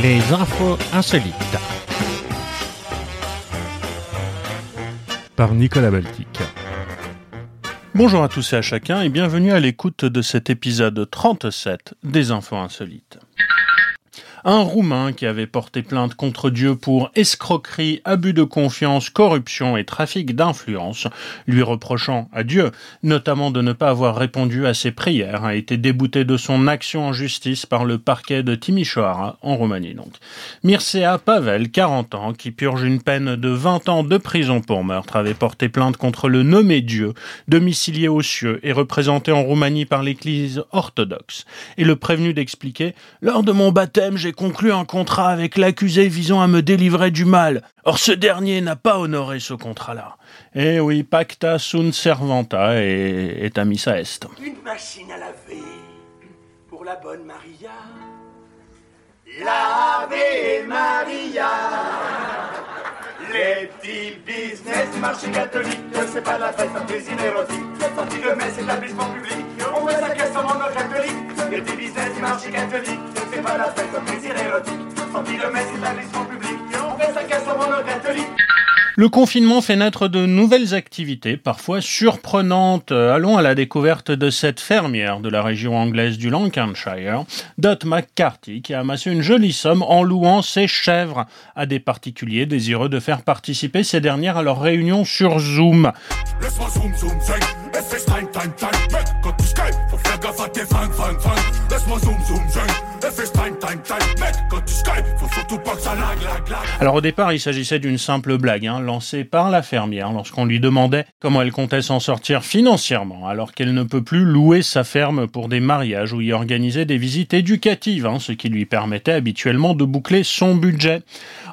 Les infos insolites. Par Nicolas Baltic. Bonjour à tous et à chacun et bienvenue à l'écoute de cet épisode 37 des infos insolites un Roumain qui avait porté plainte contre Dieu pour escroquerie, abus de confiance, corruption et trafic d'influence, lui reprochant à Dieu notamment de ne pas avoir répondu à ses prières, a été débouté de son action en justice par le parquet de Timișoara, en Roumanie donc. Mircea Pavel, 40 ans, qui purge une peine de 20 ans de prison pour meurtre, avait porté plainte contre le nommé Dieu, domicilié aux cieux et représenté en Roumanie par l'Église orthodoxe, et le prévenu d'expliquer « Lors de mon baptême, j'ai conclu un contrat avec l'accusé visant à me délivrer du mal. Or ce dernier n'a pas honoré ce contrat-là. Eh oui, pacta sunt servanta et, et missa est. Une machine à laver pour la bonne Maria. L'Ave Maria. Les petits business du marché catholique, c'est pas la fête, un plaisir érotique. Sortie de messe, établissement public, on veut sa caisse en catholique. Pas la fête, plaisir érotique. On sa catholique. Le confinement fait naître de nouvelles activités, parfois surprenantes. Allons à la découverte de cette fermière de la région anglaise du Lancashire, Dot McCarthy, qui a amassé une jolie somme en louant ses chèvres à des particuliers désireux de faire participer ces dernières à leur réunion sur Zoom. Kaffer til Frank, Frank, Frank Lass mig zoom, zoom, zoom. Alors au départ, il s'agissait d'une simple blague, hein, lancée par la fermière lorsqu'on lui demandait comment elle comptait s'en sortir financièrement, alors qu'elle ne peut plus louer sa ferme pour des mariages ou y organiser des visites éducatives, hein, ce qui lui permettait habituellement de boucler son budget.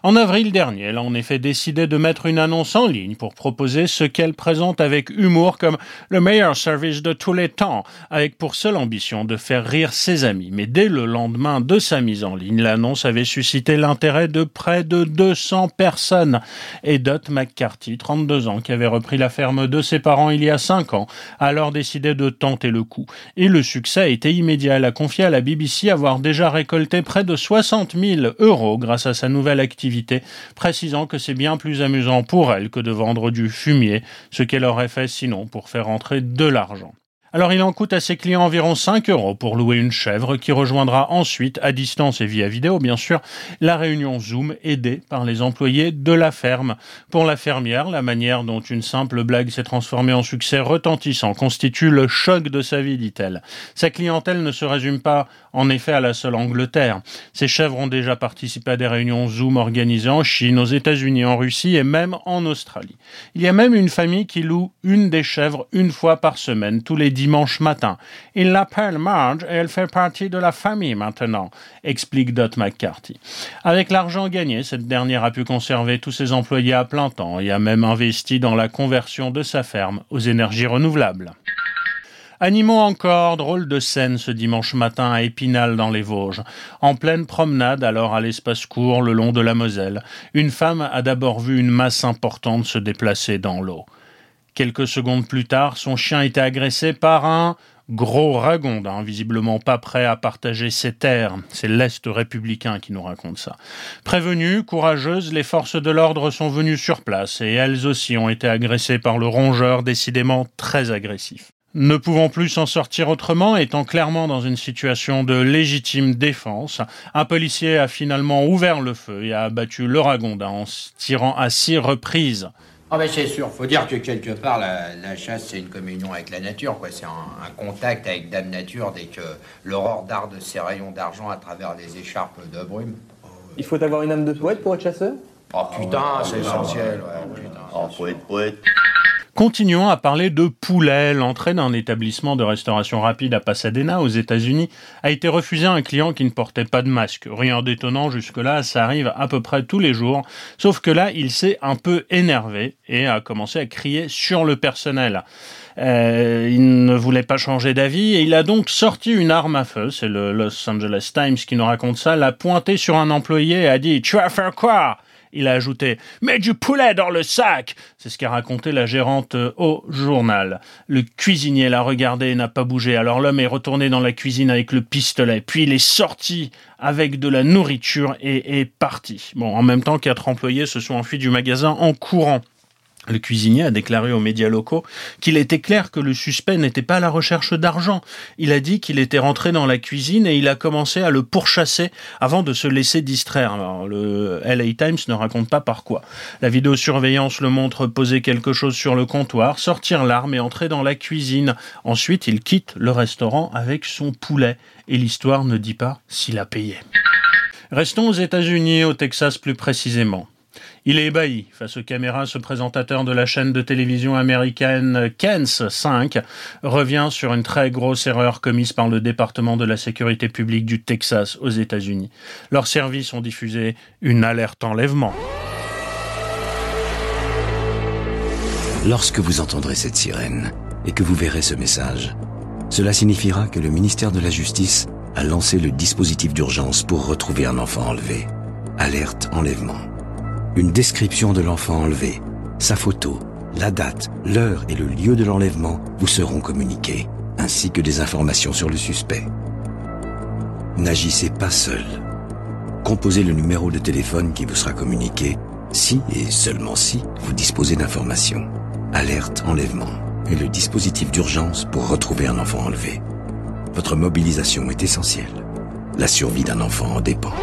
En avril dernier, elle a en effet décidé de mettre une annonce en ligne pour proposer ce qu'elle présente avec humour comme le meilleur service de tous les temps, avec pour seule ambition de faire rire ses amis. Mais dès le lendemain de sa mise en ligne, l'annonce avait suscité l'intérêt de près de 200 personnes. Et Dot McCarthy, 32 ans, qui avait repris la ferme de ses parents il y a 5 ans, a alors décidé de tenter le coup. Et le succès a été immédiat. Elle a confié à la BBC avoir déjà récolté près de 60 000 euros grâce à sa nouvelle activité, précisant que c'est bien plus amusant pour elle que de vendre du fumier, ce qu'elle aurait fait sinon pour faire entrer de l'argent. Alors il en coûte à ses clients environ 5 euros pour louer une chèvre qui rejoindra ensuite, à distance et via vidéo bien sûr, la réunion Zoom aidée par les employés de la ferme. Pour la fermière, la manière dont une simple blague s'est transformée en succès retentissant constitue le choc de sa vie, dit-elle. Sa clientèle ne se résume pas en effet à la seule Angleterre. Ces chèvres ont déjà participé à des réunions Zoom organisées en Chine, aux États-Unis, en Russie et même en Australie. Il y a même une famille qui loue une des chèvres une fois par semaine, tous les dimanche matin. Il l'appelle Marge et elle fait partie de la famille maintenant, explique Dot McCarthy. Avec l'argent gagné, cette dernière a pu conserver tous ses employés à plein temps et a même investi dans la conversion de sa ferme aux énergies renouvelables. Animaux encore, drôle de scène ce dimanche matin à Épinal dans les Vosges. En pleine promenade, alors à l'espace court le long de la Moselle, une femme a d'abord vu une masse importante se déplacer dans l'eau. Quelques secondes plus tard, son chien était agressé par un gros ragondin, visiblement pas prêt à partager ses terres. C'est l'Est républicain qui nous raconte ça. Prévenues, courageuses, les forces de l'ordre sont venues sur place et elles aussi ont été agressées par le rongeur décidément très agressif. Ne pouvant plus s'en sortir autrement, étant clairement dans une situation de légitime défense, un policier a finalement ouvert le feu et a abattu le ragondin en tirant à six reprises. Ah ben c'est sûr, faut dire que quelque part la, chasse c'est une communion avec la nature, quoi. C'est un, contact avec Dame Nature dès que l'aurore darde ses rayons d'argent à travers les écharpes de brume. Il faut avoir une âme de poète pour être chasseur? Oh putain, c'est essentiel, ouais, putain. Oh poète, poète. Continuons à parler de poulet. L'entrée d'un établissement de restauration rapide à Pasadena, aux États-Unis, a été refusée à un client qui ne portait pas de masque. Rien d'étonnant jusque-là, ça arrive à peu près tous les jours. Sauf que là, il s'est un peu énervé et a commencé à crier sur le personnel. Euh, il ne voulait pas changer d'avis et il a donc sorti une arme à feu. C'est le Los Angeles Times qui nous raconte ça. L'a pointé sur un employé et a dit Tu vas faire quoi? Il a ajouté Mets du poulet dans le sac C'est ce qu'a raconté la gérante au journal. Le cuisinier l'a regardé et n'a pas bougé. Alors l'homme est retourné dans la cuisine avec le pistolet. Puis il est sorti avec de la nourriture et est parti. Bon, en même temps, quatre employés se sont enfuis du magasin en courant. Le cuisinier a déclaré aux médias locaux qu'il était clair que le suspect n'était pas à la recherche d'argent. Il a dit qu'il était rentré dans la cuisine et il a commencé à le pourchasser avant de se laisser distraire. Alors, le LA Times ne raconte pas par quoi. La vidéosurveillance le montre poser quelque chose sur le comptoir, sortir l'arme et entrer dans la cuisine. Ensuite, il quitte le restaurant avec son poulet et l'histoire ne dit pas s'il a payé. Restons aux États-Unis, au Texas plus précisément. Il est ébahi face aux caméras. Ce présentateur de la chaîne de télévision américaine KENS 5 revient sur une très grosse erreur commise par le département de la sécurité publique du Texas aux États-Unis. Leurs services ont diffusé une alerte enlèvement. Lorsque vous entendrez cette sirène et que vous verrez ce message, cela signifiera que le ministère de la Justice a lancé le dispositif d'urgence pour retrouver un enfant enlevé. Alerte enlèvement. Une description de l'enfant enlevé, sa photo, la date, l'heure et le lieu de l'enlèvement vous seront communiqués, ainsi que des informations sur le suspect. N'agissez pas seul. Composez le numéro de téléphone qui vous sera communiqué si et seulement si vous disposez d'informations. Alerte enlèvement et le dispositif d'urgence pour retrouver un enfant enlevé. Votre mobilisation est essentielle. La survie d'un enfant en dépend.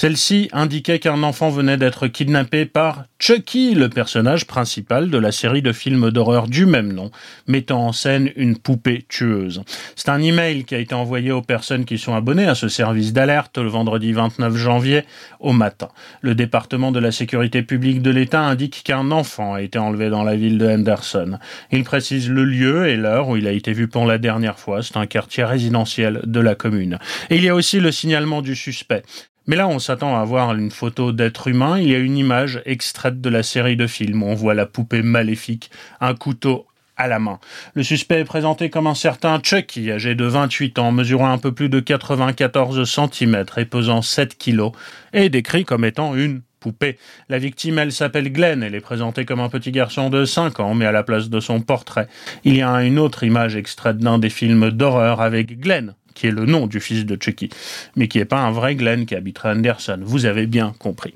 Celle-ci indiquait qu'un enfant venait d'être kidnappé par Chucky, le personnage principal de la série de films d'horreur du même nom, mettant en scène une poupée tueuse. C'est un email qui a été envoyé aux personnes qui sont abonnées à ce service d'alerte le vendredi 29 janvier au matin. Le département de la sécurité publique de l'État indique qu'un enfant a été enlevé dans la ville de Henderson. Il précise le lieu et l'heure où il a été vu pour la dernière fois. C'est un quartier résidentiel de la commune. Il y a aussi le signalement du suspect. Mais là, on s'attend à voir une photo d'être humain. Il y a une image extraite de la série de films. On voit la poupée maléfique, un couteau à la main. Le suspect est présenté comme un certain Chucky, âgé de 28 ans, mesurant un peu plus de 94 cm et pesant 7 kg, et décrit comme étant une poupée. La victime, elle s'appelle Glenn, elle est présentée comme un petit garçon de 5 ans, mais à la place de son portrait, il y a une autre image extraite d'un des films d'horreur avec Glenn, qui est le nom du fils de Chucky, mais qui n'est pas un vrai Glenn qui habiterait Anderson. Vous avez bien compris.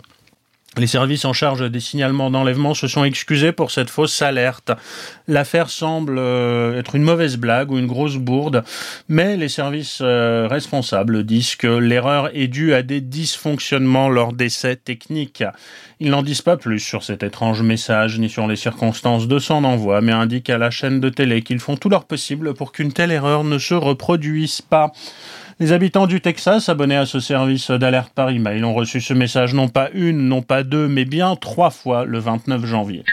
Les services en charge des signalements d'enlèvement se sont excusés pour cette fausse alerte. L'affaire semble euh, être une mauvaise blague ou une grosse bourde, mais les services euh, responsables disent que l'erreur est due à des dysfonctionnements lors d'essais techniques. Ils n'en disent pas plus sur cet étrange message ni sur les circonstances de son envoi, mais indiquent à la chaîne de télé qu'ils font tout leur possible pour qu'une telle erreur ne se reproduise pas. Les habitants du Texas abonnés à ce service d'alerte par email ont reçu ce message non pas une, non pas deux, mais bien trois fois le 29 janvier.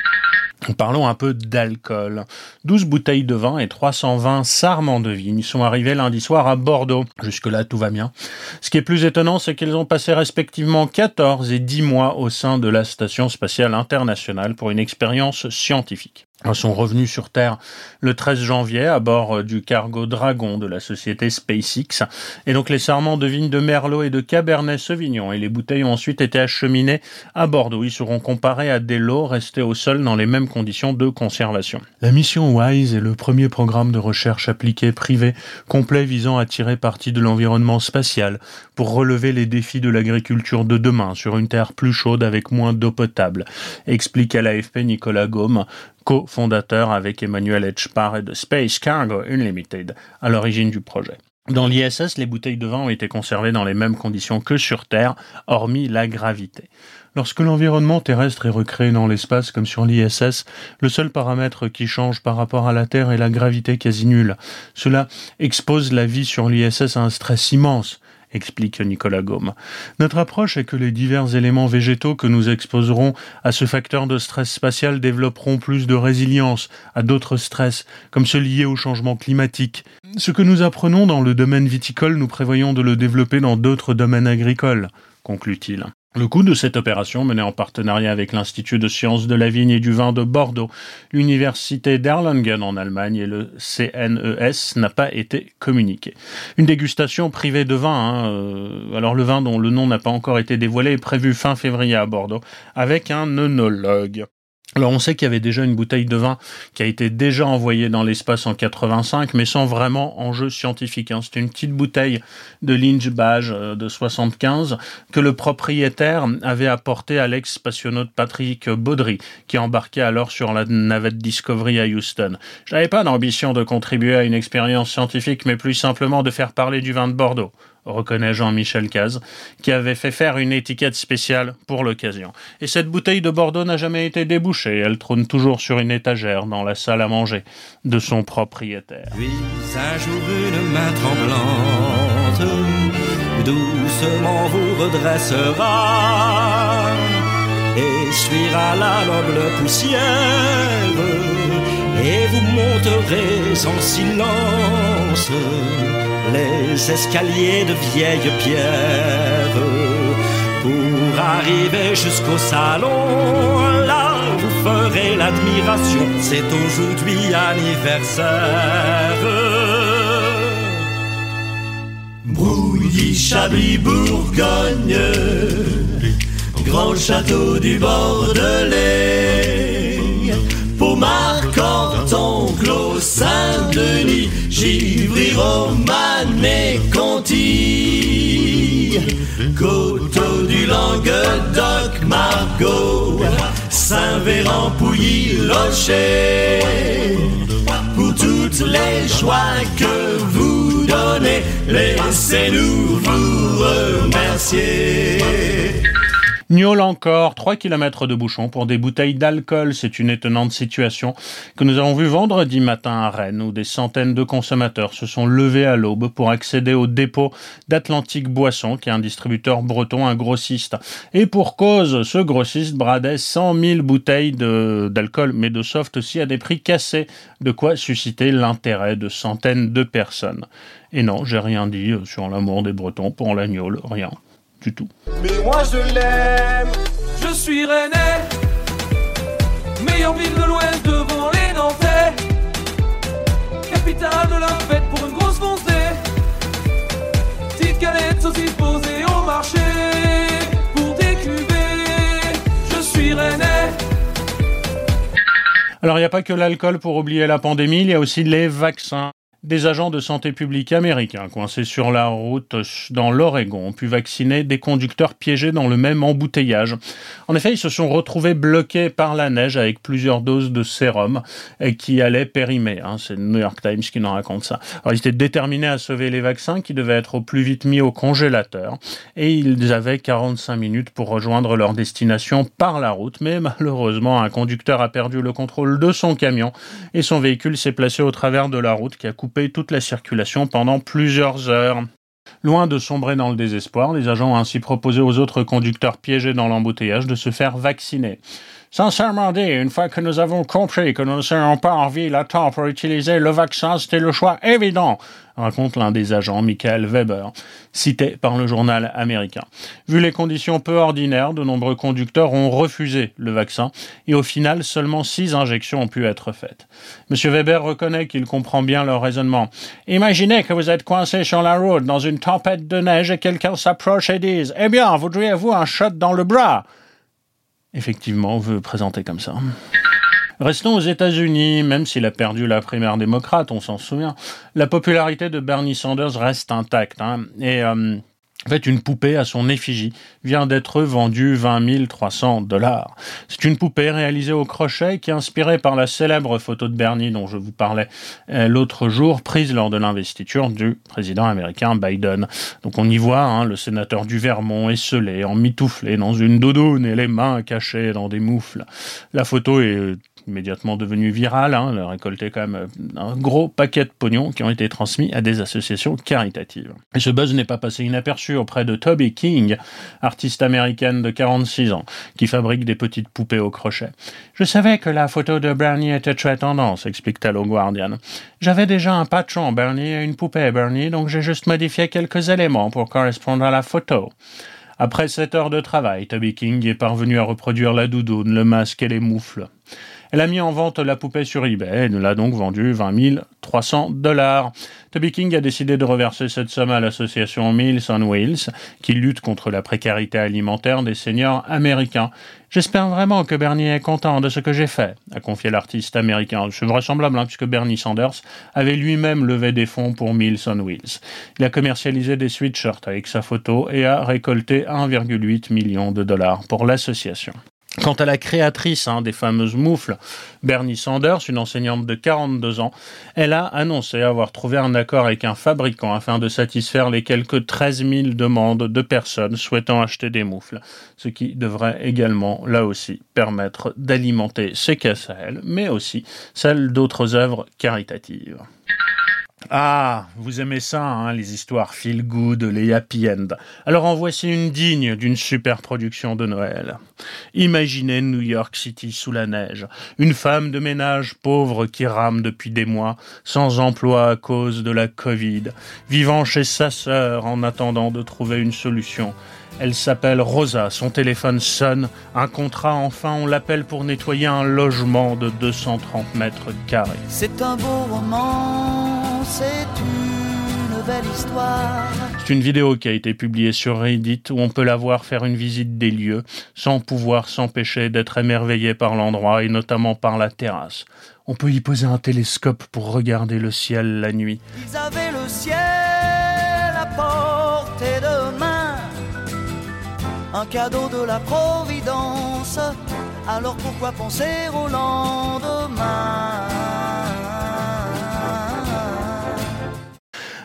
Parlons un peu d'alcool. 12 bouteilles de vin et 320 sarments de vigne sont arrivés lundi soir à Bordeaux. Jusque-là, tout va bien. Ce qui est plus étonnant, c'est qu'ils ont passé respectivement 14 et 10 mois au sein de la Station spatiale internationale pour une expérience scientifique sont revenus sur Terre le 13 janvier à bord euh, du cargo Dragon de la société SpaceX. Et donc les sarments de vignes de Merlot et de Cabernet Sauvignon et les bouteilles ont ensuite été acheminées à Bordeaux. Ils seront comparés à des lots restés au sol dans les mêmes conditions de conservation. La mission WISE est le premier programme de recherche appliqué privé complet visant à tirer parti de l'environnement spatial pour relever les défis de l'agriculture de demain sur une terre plus chaude avec moins d'eau potable, explique à l'AFP Nicolas Gaume, co-fondateur avec Emmanuel Etchpar de Space Cargo Unlimited, à l'origine du projet. Dans l'ISS, les bouteilles de vin ont été conservées dans les mêmes conditions que sur Terre, hormis la gravité. Lorsque l'environnement terrestre est recréé dans l'espace comme sur l'ISS, le seul paramètre qui change par rapport à la Terre est la gravité quasi nulle. Cela expose la vie sur l'ISS à un stress immense explique Nicolas Gaume. Notre approche est que les divers éléments végétaux que nous exposerons à ce facteur de stress spatial développeront plus de résilience à d'autres stress, comme ceux liés au changement climatique. Ce que nous apprenons dans le domaine viticole, nous prévoyons de le développer dans d'autres domaines agricoles, conclut-il. Le coût de cette opération, menée en partenariat avec l'Institut de sciences de la vigne et du vin de Bordeaux, l'Université d'Erlangen en Allemagne et le CNES, n'a pas été communiqué. Une dégustation privée de vin, hein, euh, alors le vin dont le nom n'a pas encore été dévoilé, est prévu fin février à Bordeaux, avec un œnologue. Alors on sait qu'il y avait déjà une bouteille de vin qui a été déjà envoyée dans l'espace en 85, mais sans vraiment enjeu scientifique. Hein. C'était une petite bouteille de Lynch Badge euh, de 75 que le propriétaire avait apporté à l'ex-spationaute Patrick Baudry, qui embarquait alors sur la navette Discovery à Houston. Je n'avais pas d'ambition de contribuer à une expérience scientifique, mais plus simplement de faire parler du vin de Bordeaux reconnaît Jean-Michel Caz, qui avait fait faire une étiquette spéciale pour l'occasion. Et cette bouteille de Bordeaux n'a jamais été débouchée, elle trône toujours sur une étagère dans la salle à manger de son propriétaire. Puis un jour une main tremblante doucement vous redressera la noble poussière et vous monterez en silence les escaliers de vieilles pierres pour arriver jusqu'au salon. Là, vous ferez l'admiration, c'est aujourd'hui anniversaire. Brouilly, Chablis, Bourgogne, grand château du Bordelais, Pomar, Canton, Clos, Saint-Denis, Givry, Romane et Conti, Coteau du Languedoc, Margot, Saint-Véran, Pouilly, Locher, pour toutes les joies que vous donnez, laissez-nous vous remercier. Niol encore, 3 km de bouchon pour des bouteilles d'alcool. C'est une étonnante situation que nous avons vue vendredi matin à Rennes où des centaines de consommateurs se sont levés à l'aube pour accéder au dépôt d'Atlantique Boisson, qui est un distributeur breton, un grossiste. Et pour cause, ce grossiste bradait 100 000 bouteilles d'alcool, mais de soft aussi à des prix cassés, de quoi susciter l'intérêt de centaines de personnes. Et non, j'ai rien dit sur l'amour des Bretons pour l'agneau, rien du tout. Mais moi je l'aime Je suis rennais, meilleure ville de l'Ouest devant les Nantais, capitale de la fête pour une grosse foncée. Petite galette saucisse posée au marché pour des cuvées. Je suis rennais. Alors il n'y a pas que l'alcool pour oublier la pandémie, il y a aussi les vaccins. Des agents de santé publique américains coincés sur la route dans l'Oregon ont pu vacciner des conducteurs piégés dans le même embouteillage. En effet, ils se sont retrouvés bloqués par la neige avec plusieurs doses de sérum qui allaient périmer. Hein. C'est le New York Times qui nous raconte ça. Ils étaient déterminés à sauver les vaccins qui devaient être au plus vite mis au congélateur et ils avaient 45 minutes pour rejoindre leur destination par la route. Mais malheureusement, un conducteur a perdu le contrôle de son camion et son véhicule s'est placé au travers de la route qui a coupé toute la circulation pendant plusieurs heures. Loin de sombrer dans le désespoir, les agents ont ainsi proposé aux autres conducteurs piégés dans l'embouteillage de se faire vacciner. Sincèrement dit, une fois que nous avons compris que nous ne serions pas en ville à temps pour utiliser le vaccin, c'était le choix évident, raconte l'un des agents, Michael Weber, cité par le journal américain. Vu les conditions peu ordinaires, de nombreux conducteurs ont refusé le vaccin et au final, seulement six injections ont pu être faites. Monsieur Weber reconnaît qu'il comprend bien leur raisonnement. Imaginez que vous êtes coincé sur la route dans une tempête de neige et quelqu'un s'approche et dise Eh bien, voudriez-vous un shot dans le bras? Effectivement veut présenter comme ça. Restons aux États-Unis, même s'il a perdu la primaire démocrate, on s'en souvient, la popularité de Bernie Sanders reste intacte. Hein, et euh, en fait, une poupée à son effigie vient d'être vendue 20 300 dollars. C'est une poupée réalisée au crochet qui est inspirée par la célèbre photo de Bernie dont je vous parlais euh, l'autre jour, prise lors de l'investiture du président américain Biden. Donc on y voit hein, le sénateur du Vermont esselé, emmitouflé dans une doudoune et les mains cachées dans des moufles. La photo est immédiatement devenu viral. Hein, a récolté quand même euh, un gros paquet de pognon qui ont été transmis à des associations caritatives. Et ce buzz n'est pas passé inaperçu auprès de Toby King, artiste américaine de 46 ans, qui fabrique des petites poupées au crochet. Je savais que la photo de Bernie était très tendance, explique-t-elle au Guardian. J'avais déjà un patron Bernie et une poupée Bernie, donc j'ai juste modifié quelques éléments pour correspondre à la photo. Après sept heures de travail, Toby King est parvenu à reproduire la doudoune, le masque et les moufles. Elle a mis en vente la poupée sur eBay. Elle l'a donc vendue 20 300 dollars. Toby King a décidé de reverser cette somme à l'association Meals on Wheels, qui lutte contre la précarité alimentaire des seniors américains. J'espère vraiment que Bernie est content de ce que j'ai fait, a confié l'artiste américain. C'est vraisemblable, hein, puisque Bernie Sanders avait lui-même levé des fonds pour Meals on Wheels. Il a commercialisé des sweatshirts avec sa photo et a récolté 1,8 million de dollars pour l'association. Quant à la créatrice hein, des fameuses moufles, Bernie Sanders, une enseignante de 42 ans, elle a annoncé avoir trouvé un accord avec un fabricant afin de satisfaire les quelques 13 000 demandes de personnes souhaitant acheter des moufles, ce qui devrait également, là aussi, permettre d'alimenter ses caisses à elle, mais aussi celles d'autres œuvres caritatives. Ah, vous aimez ça, hein, les histoires feel good, les happy end. Alors en voici une digne d'une super production de Noël. Imaginez New York City sous la neige. Une femme de ménage pauvre qui rame depuis des mois, sans emploi à cause de la Covid, vivant chez sa sœur en attendant de trouver une solution. Elle s'appelle Rosa, son téléphone sonne, un contrat enfin, on l'appelle pour nettoyer un logement de 230 mètres carrés. C'est un beau roman, c'est une belle histoire. C'est une vidéo qui a été publiée sur Reddit où on peut la voir faire une visite des lieux sans pouvoir s'empêcher d'être émerveillé par l'endroit et notamment par la terrasse. On peut y poser un télescope pour regarder le ciel la nuit. Ils avaient le ciel à portée de main, un cadeau de la Providence. Alors pourquoi penser au lendemain?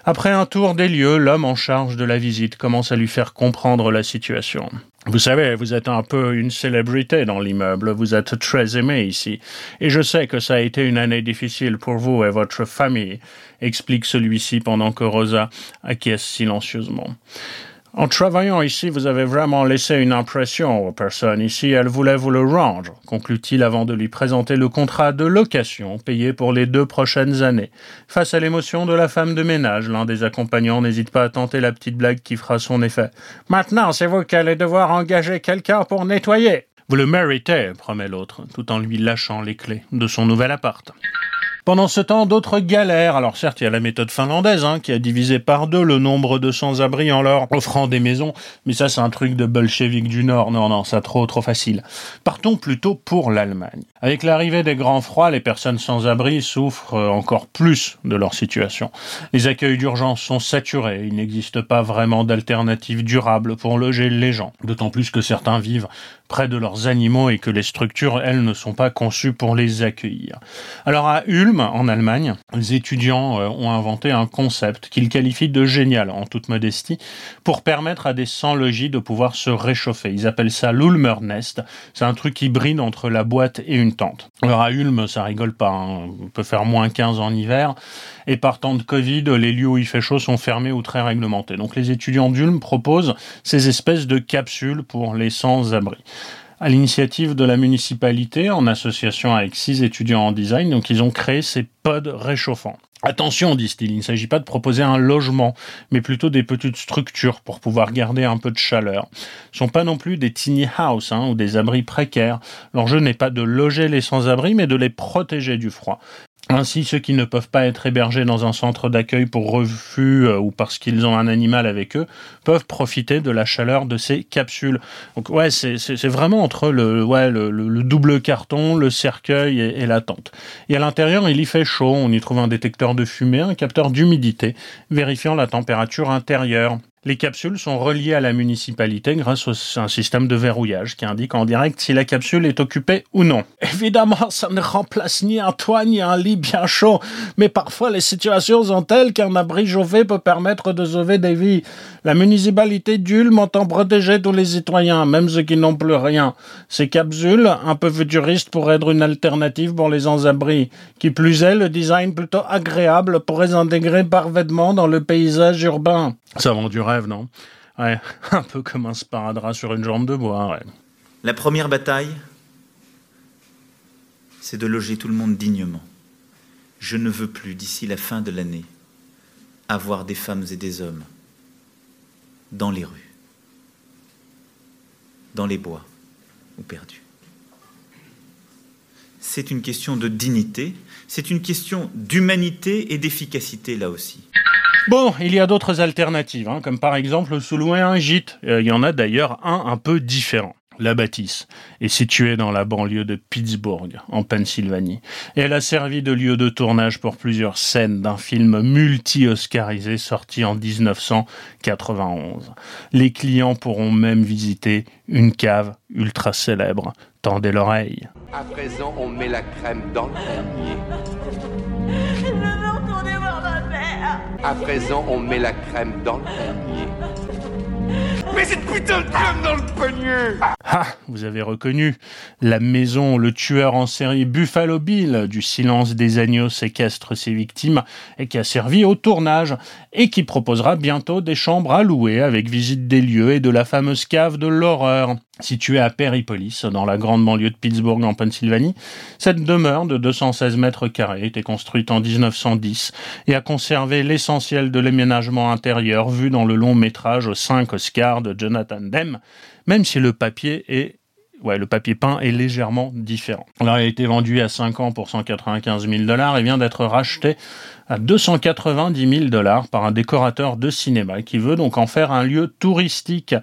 Après un tour des lieux, l'homme en charge de la visite commence à lui faire comprendre la situation. Vous savez, vous êtes un peu une célébrité dans l'immeuble, vous êtes très aimé ici, et je sais que ça a été une année difficile pour vous et votre famille, explique celui-ci pendant que Rosa acquiesce silencieusement. En travaillant ici, vous avez vraiment laissé une impression aux personnes ici. Elles voulaient vous le rendre, conclut-il avant de lui présenter le contrat de location payé pour les deux prochaines années. Face à l'émotion de la femme de ménage, l'un des accompagnants n'hésite pas à tenter la petite blague qui fera son effet. Maintenant, c'est vous qui allez devoir engager quelqu'un pour nettoyer. Vous le méritez, promet l'autre, tout en lui lâchant les clés de son nouvel appart. Pendant ce temps, d'autres galères. Alors certes, il y a la méthode finlandaise hein, qui a divisé par deux le nombre de sans-abri en leur offrant des maisons, mais ça c'est un truc de bolchevique du Nord. Non, non, ça trop, trop facile. Partons plutôt pour l'Allemagne. Avec l'arrivée des grands froids, les personnes sans-abri souffrent encore plus de leur situation. Les accueils d'urgence sont saturés. Il n'existe pas vraiment d'alternative durable pour loger les gens. D'autant plus que certains vivent près de leurs animaux et que les structures, elles, ne sont pas conçues pour les accueillir. Alors à Ulm, en Allemagne, les étudiants euh, ont inventé un concept qu'ils qualifient de génial, en toute modestie, pour permettre à des sans-logis de pouvoir se réchauffer. Ils appellent ça l'Ulmer Nest. C'est un truc hybride entre la boîte et une tente. Alors à Ulm, ça rigole pas. hein. On peut faire moins 15 en hiver. Et par temps de Covid, les lieux où il fait chaud sont fermés ou très réglementés. Donc les étudiants d'Ulm proposent ces espèces de capsules pour les sans-abri à l'initiative de la municipalité en association avec six étudiants en design. Donc ils ont créé ces pods réchauffants. Attention, disent-ils, il ne s'agit pas de proposer un logement, mais plutôt des petites structures pour pouvoir garder un peu de chaleur. Ce ne sont pas non plus des tiny house hein, ou des abris précaires. L'enjeu n'est pas de loger les sans-abri, mais de les protéger du froid. Ainsi, ceux qui ne peuvent pas être hébergés dans un centre d'accueil pour refus euh, ou parce qu'ils ont un animal avec eux peuvent profiter de la chaleur de ces capsules. Donc ouais, c'est vraiment entre le, ouais, le, le- le double carton, le cercueil et la tente. Et à l'intérieur, il y fait chaud. On y trouve un détecteur de fumée, un capteur d'humidité, vérifiant la température intérieure. Les capsules sont reliées à la municipalité grâce à un système de verrouillage qui indique en direct si la capsule est occupée ou non. Évidemment, ça ne remplace ni un toit ni un lit bien chaud, mais parfois les situations sont telles qu'un abri chauffé peut permettre de sauver des vies. La municipalité d'Ulm entend protéger tous les citoyens, même ceux qui n'ont plus rien. Ces capsules, un peu futuristes, pourraient être une alternative pour les sans-abri. Qui plus est, le design plutôt agréable pourrait s'intégrer parfaitement dans le paysage urbain. Ça vend non? Un peu comme un sparadrap sur une jambe de bois. La première bataille, c'est de loger tout le monde dignement. Je ne veux plus, d'ici la fin de l'année, avoir des femmes et des hommes dans les rues. dans les bois ou perdu. C'est une question de dignité, c'est une question d'humanité et d'efficacité là aussi. Bon, il y a d'autres alternatives, hein, comme par exemple se louer un gîte. Euh, il y en a d'ailleurs un un peu différent. La bâtisse est située dans la banlieue de Pittsburgh, en Pennsylvanie, elle a servi de lieu de tournage pour plusieurs scènes d'un film multi-oscarisé sorti en 1991. Les clients pourront même visiter une cave ultra célèbre. Tendez l'oreille. À présent, on met la crème dans le panier. À présent, on met la crème dans le panier. Mais cette putain de crème dans le panier Ah, vous avez reconnu la maison le tueur en série Buffalo Bill du silence des agneaux séquestre ses victimes et qui a servi au tournage et qui proposera bientôt des chambres à louer avec visite des lieux et de la fameuse cave de l'horreur. Située à Perrypolis, dans la grande banlieue de Pittsburgh en Pennsylvanie, cette demeure de 216 mètres carrés été construite en 1910 et a conservé l'essentiel de l'aménagement intérieur vu dans le long métrage 5 Oscars de Jonathan Demme, même si le papier est Ouais, le papier peint est légèrement différent. Alors, il a été vendu à 5 ans pour 195 000 dollars et vient d'être racheté à 290 000 dollars par un décorateur de cinéma qui veut donc en faire un lieu touristique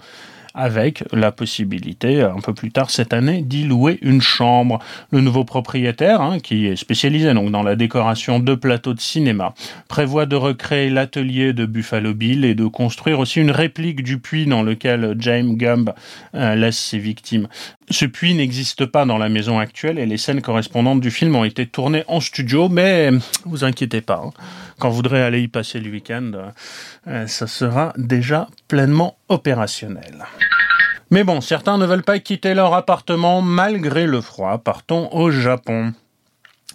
avec la possibilité, un peu plus tard cette année, d'y louer une chambre. Le nouveau propriétaire, hein, qui est spécialisé donc dans la décoration de plateaux de cinéma, prévoit de recréer l'atelier de Buffalo Bill et de construire aussi une réplique du puits dans lequel James Gumb euh, laisse ses victimes. Ce puits n'existe pas dans la maison actuelle et les scènes correspondantes du film ont été tournées en studio, mais vous inquiétez pas, hein. quand vous voudrez aller y passer le week-end, euh, ça sera déjà pleinement opérationnel. Mais bon, certains ne veulent pas quitter leur appartement malgré le froid. Partons au Japon.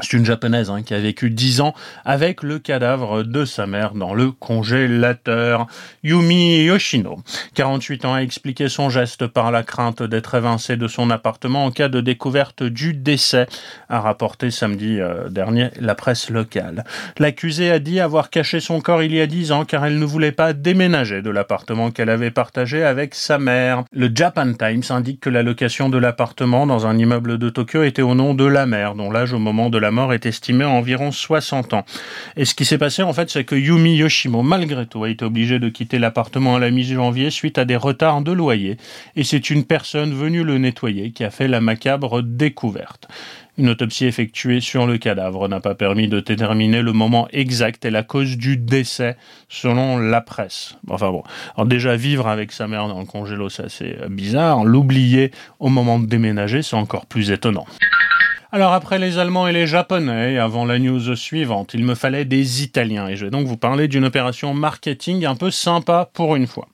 C'est une japonaise hein, qui a vécu 10 ans avec le cadavre de sa mère dans le congélateur. Yumi Yoshino, 48 ans, a expliqué son geste par la crainte d'être évincé de son appartement en cas de découverte du décès, a rapporté samedi euh, dernier la presse locale. L'accusée a dit avoir caché son corps il y a 10 ans car elle ne voulait pas déménager de l'appartement qu'elle avait partagé avec sa mère. Le Japan Times indique que la location de l'appartement dans un immeuble de Tokyo était au nom de la mère, dont l'âge au moment de la mort est estimé à environ 60 ans. Et ce qui s'est passé, en fait, c'est que Yumi Yoshimo, malgré tout, a été obligé de quitter l'appartement à la mi-janvier suite à des retards de loyer. Et c'est une personne venue le nettoyer qui a fait la macabre découverte. Une autopsie effectuée sur le cadavre n'a pas permis de déterminer le moment exact et la cause du décès, selon la presse. Enfin bon, alors déjà vivre avec sa mère dans le congélo, c'est assez bizarre. L'oublier au moment de déménager, c'est encore plus étonnant. Alors après les Allemands et les Japonais, avant la news suivante, il me fallait des Italiens et je vais donc vous parler d'une opération marketing un peu sympa pour une fois.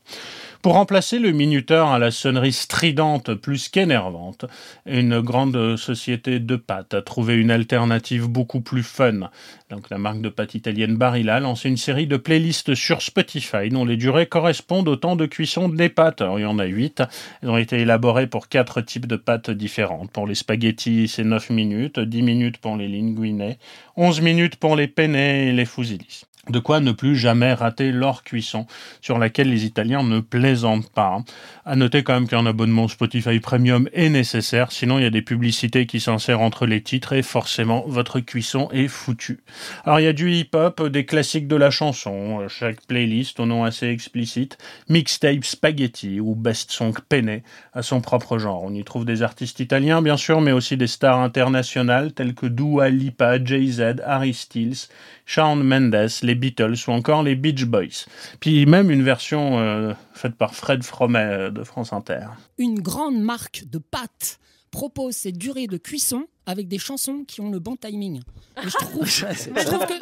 Pour remplacer le minuteur à la sonnerie stridente plus qu'énervante, une grande société de pâtes a trouvé une alternative beaucoup plus fun. Donc la marque de pâtes italienne Barilla lance une série de playlists sur Spotify dont les durées correspondent au temps de cuisson des pâtes. Alors, il y en a 8. Elles ont été élaborées pour quatre types de pâtes différentes. Pour les spaghettis, c'est 9 minutes, 10 minutes pour les linguine, 11 minutes pour les penne et les fusillis. De quoi ne plus jamais rater leur cuisson, sur laquelle les Italiens ne plaisantent pas. hein. À noter quand même qu'un abonnement Spotify Premium est nécessaire, sinon il y a des publicités qui s'insèrent entre les titres et forcément votre cuisson est foutue. Alors il y a du hip-hop, des classiques de la chanson, chaque playlist au nom assez explicite, mixtape spaghetti ou best song penne à son propre genre. On y trouve des artistes italiens bien sûr, mais aussi des stars internationales telles que Dua Lipa, Jay-Z, Harry Styles, Shawn Mendes, les Beatles ou encore les Beach Boys. Puis même une version euh, faite par Fred Fromet euh, de France Inter. Une grande marque de pâtes propose ses durées de cuisson avec des chansons qui ont le bon timing. Et je trouve, je que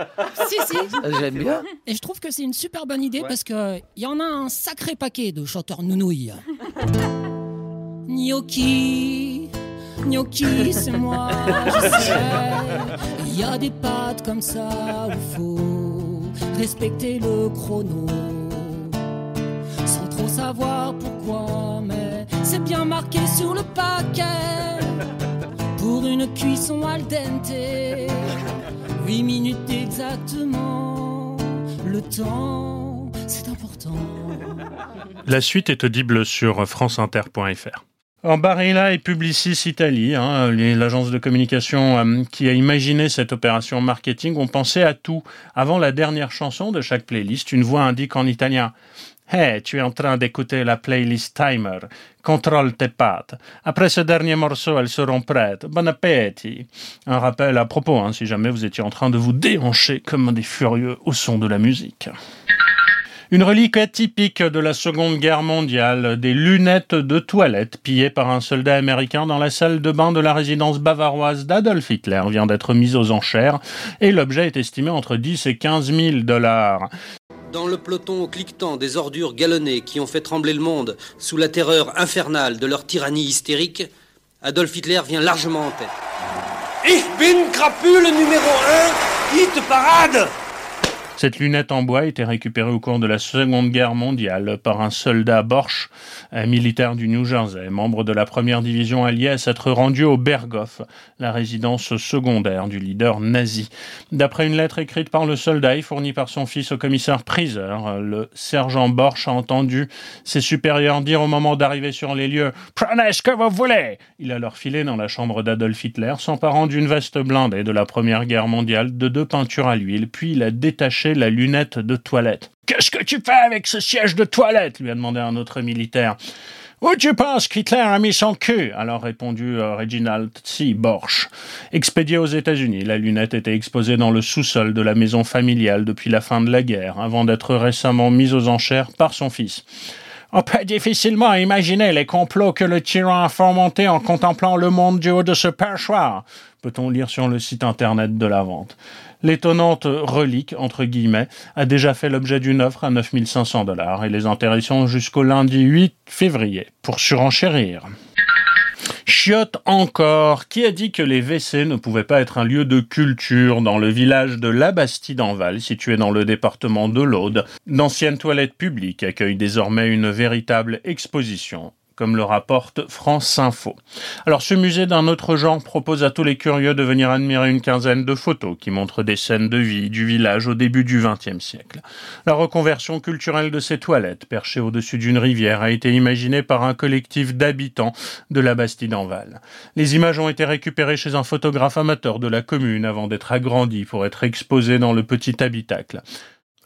si si. J'aime bien. Et je trouve que c'est une super bonne idée parce que il y en a un sacré paquet de chanteurs nounouilles. Gnocchi, gnocchi, c'est moi, je sais. Il y a des pâtes comme ça où faut respecter le chrono. Sans trop savoir pourquoi, mais c'est bien marqué sur le paquet. Pour une cuisson al dente, 8 minutes exactement. Le temps, c'est important. La suite est audible sur franceinter.fr. En Barilla et Publicis Italie, hein, l'agence de communication euh, qui a imaginé cette opération marketing, ont pensé à tout. Avant la dernière chanson de chaque playlist, une voix indique en italien Hey, tu es en train d'écouter la playlist Timer. Contrôle tes pattes. Après ce dernier morceau, elles seront prêtes. Bon appétit. Un rappel à propos, hein, si jamais vous étiez en train de vous déhancher comme des furieux au son de la musique. Une relique atypique de la Seconde Guerre mondiale, des lunettes de toilette pillées par un soldat américain dans la salle de bain de la résidence bavaroise d'Adolf Hitler vient d'être mise aux enchères et l'objet est estimé entre 10 et 15 000 dollars. Dans le peloton cliquetant des ordures galonnées qui ont fait trembler le monde sous la terreur infernale de leur tyrannie hystérique, Adolf Hitler vient largement en tête. Ich bin crapule numéro 1, hit parade Cette lunette en bois été récupérée au cours de la Seconde Guerre mondiale par un soldat Borch, un militaire du New Jersey, membre de la première division alliée à s'être rendu au Berghof, la résidence secondaire du leader nazi. D'après une lettre écrite par le soldat et fournie par son fils au commissaire Priser, le sergent Borch a entendu ses supérieurs dire au moment d'arriver sur les lieux « Prenez ce que vous voulez !» Il a leur filé dans la chambre d'Adolf Hitler, s'emparant d'une veste blindée de la Première Guerre mondiale, de deux peintures à l'huile, puis il a détaché la lunette de toilette. Qu'est-ce que tu fais avec ce siège de toilette? lui a demandé un autre militaire. Où tu penses qu'Hitler a mis son cul? Alors répondu euh, Reginald C. Borch. Expédiée aux États-Unis, la lunette était exposée dans le sous-sol de la maison familiale depuis la fin de la guerre, avant d'être récemment mise aux enchères par son fils. On peut difficilement imaginer les complots que le tyran a fomentés en contemplant le monde du haut de ce perchoir, peut-on lire sur le site internet de la vente. L'étonnante relique, entre guillemets, a déjà fait l'objet d'une offre à 9500 dollars et les intéressants jusqu'au lundi 8 février pour surenchérir. Chiotte encore. Qui a dit que les WC ne pouvaient pas être un lieu de culture dans le village de La Bastide-en-Val, situé dans le département de l'Aude? D'anciennes toilettes publiques accueillent désormais une véritable exposition comme le rapporte France Info. Alors ce musée d'un autre genre propose à tous les curieux de venir admirer une quinzaine de photos qui montrent des scènes de vie du village au début du XXe siècle. La reconversion culturelle de ces toilettes, perchées au-dessus d'une rivière, a été imaginée par un collectif d'habitants de la Bastide-en-Val. Les images ont été récupérées chez un photographe amateur de la commune avant d'être agrandies pour être exposées dans le petit habitacle.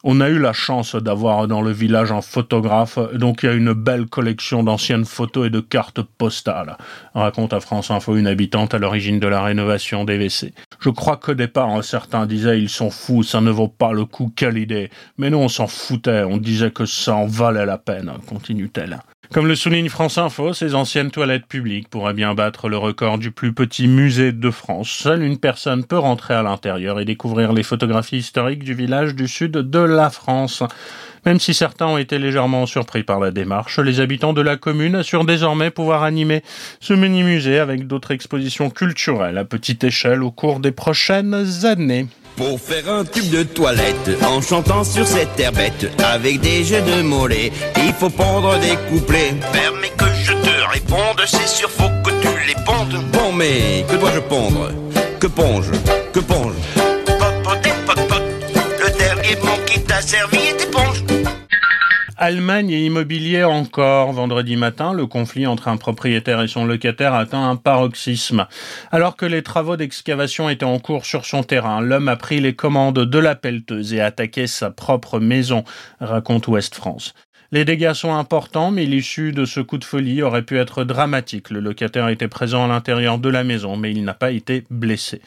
On a eu la chance d'avoir dans le village un photographe, donc il y a une belle collection d'anciennes photos et de cartes postales, raconte à France Info une habitante à l'origine de la rénovation des WC. Je crois qu'au départ, hein, certains disaient ils sont fous, ça ne vaut pas le coup, quelle idée. Mais nous, on s'en foutait, on disait que ça en valait la peine, continue-t-elle. Comme le souligne France Info, ces anciennes toilettes publiques pourraient bien battre le record du plus petit musée de France. Seule une personne peut rentrer à l'intérieur et découvrir les photographies historiques du village du sud de la France. Même si certains ont été légèrement surpris par la démarche, les habitants de la commune assurent désormais pouvoir animer ce mini-musée avec d'autres expositions culturelles à petite échelle au cours des prochaines années. Pour faire un tube de toilette en chantant sur cette terre bête avec des jeux de mollets, il faut pondre des couplets. Permets que je te réponde, c'est sûr, faut que tu les pondes. Bon, mais que dois-je pondre? Que ponge? Que ponge? Popote, le dernier mot qui t'a servi est éponge. Allemagne et immobilier encore. Vendredi matin, le conflit entre un propriétaire et son locataire atteint un paroxysme. Alors que les travaux d'excavation étaient en cours sur son terrain, l'homme a pris les commandes de la pelleteuse et a attaqué sa propre maison, raconte Ouest France. Les dégâts sont importants, mais l'issue de ce coup de folie aurait pu être dramatique. Le locataire était présent à l'intérieur de la maison, mais il n'a pas été blessé.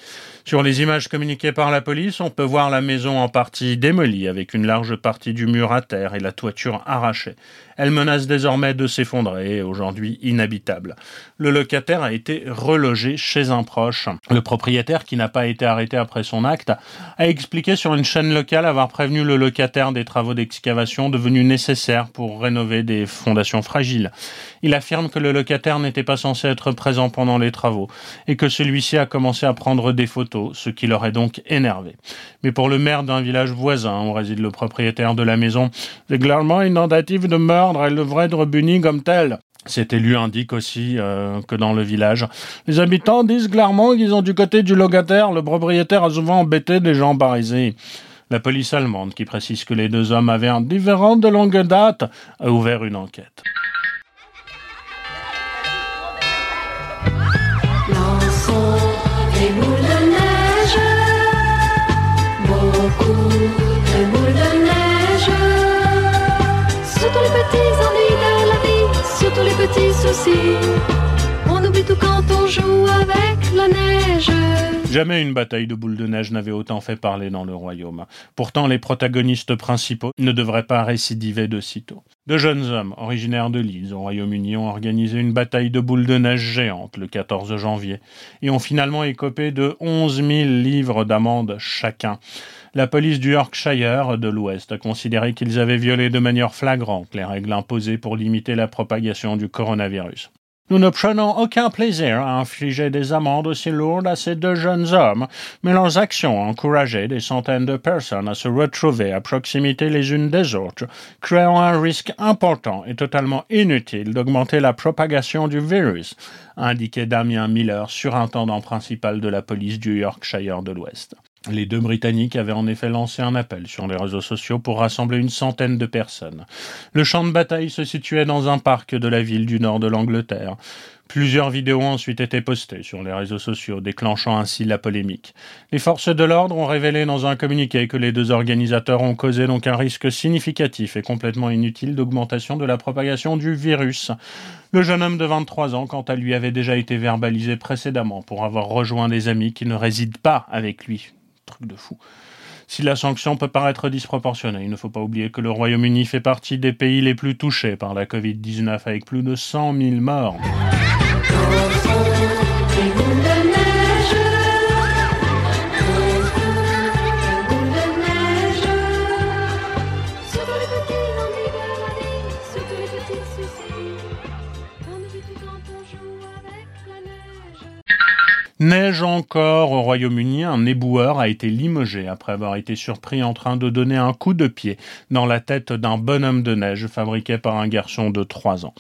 Sur les images communiquées par la police, on peut voir la maison en partie démolie, avec une large partie du mur à terre et la toiture arrachée. Elle menace désormais de s'effondrer aujourd'hui inhabitable. Le locataire a été relogé chez un proche. Le propriétaire, qui n'a pas été arrêté après son acte, a expliqué sur une chaîne locale avoir prévenu le locataire des travaux d'excavation devenus nécessaires pour rénover des fondations fragiles. Il affirme que le locataire n'était pas censé être présent pendant les travaux et que celui-ci a commencé à prendre des photos, ce qui l'aurait donc énervé. Mais pour le maire d'un village voisin où réside le propriétaire de la maison, c'est clairement une tentative de meurtre, elle devrait être punie comme telle. Cet élu indique aussi euh, que dans le village, les habitants disent clairement qu'ils ont du côté du locataire, le propriétaire a souvent embêté des gens parisés. La police allemande, qui précise que les deux hommes avaient un différend de longue date, a ouvert une enquête. Surtout les petits ennuis de la vie, surtout les petits soucis. On oublie tout quand on joue avec la neige. Jamais une bataille de boules de neige n'avait autant fait parler dans le royaume. Pourtant, les protagonistes principaux ne devraient pas récidiver de sitôt. De jeunes hommes, originaires de Leeds, au Royaume-Uni, ont organisé une bataille de boules de neige géante le 14 janvier et ont finalement écopé de 11 000 livres d'amende chacun. La police du Yorkshire de l'Ouest a considéré qu'ils avaient violé de manière flagrante les règles imposées pour limiter la propagation du coronavirus. Nous ne prenons aucun plaisir à infliger des amendes aussi lourdes à ces deux jeunes hommes, mais leurs actions ont encouragé des centaines de personnes à se retrouver à proximité les unes des autres, créant un risque important et totalement inutile d'augmenter la propagation du virus, a indiqué Damien Miller, surintendant principal de la police du Yorkshire de l'Ouest. Les deux Britanniques avaient en effet lancé un appel sur les réseaux sociaux pour rassembler une centaine de personnes. Le champ de bataille se situait dans un parc de la ville du nord de l'Angleterre. Plusieurs vidéos ont ensuite été postées sur les réseaux sociaux, déclenchant ainsi la polémique. Les forces de l'ordre ont révélé dans un communiqué que les deux organisateurs ont causé donc un risque significatif et complètement inutile d'augmentation de la propagation du virus. Le jeune homme de 23 ans, quant à lui, avait déjà été verbalisé précédemment pour avoir rejoint des amis qui ne résident pas avec lui Si la sanction peut paraître disproportionnée, il ne faut pas oublier que le Royaume-Uni fait partie des pays les plus touchés par la Covid-19 avec plus de 100 000 morts. Neige encore au Royaume-Uni, un éboueur a été limogé après avoir été surpris en train de donner un coup de pied dans la tête d'un bonhomme de neige fabriqué par un garçon de 3 ans.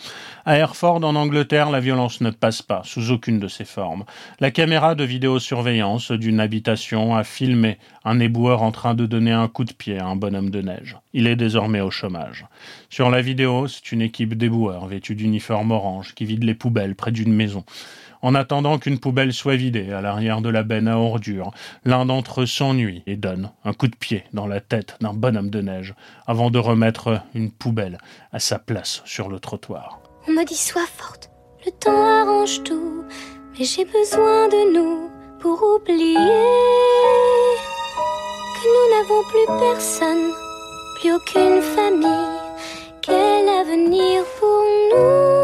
À Hereford, en Angleterre, la violence ne passe pas, sous aucune de ses formes. La caméra de vidéosurveillance d'une habitation a filmé un éboueur en train de donner un coup de pied à un bonhomme de neige. Il est désormais au chômage. Sur la vidéo, c'est une équipe d'éboueurs vêtus d'uniformes orange qui vide les poubelles près d'une maison. En attendant qu'une poubelle soit vidée à l'arrière de la benne à ordures, l'un d'entre eux s'ennuie et donne un coup de pied dans la tête d'un bonhomme de neige avant de remettre une poubelle à sa place sur le trottoir. On me dit sois forte, le temps arrange tout, mais j'ai besoin de nous pour oublier que nous n'avons plus personne, plus aucune famille. Quel avenir pour nous?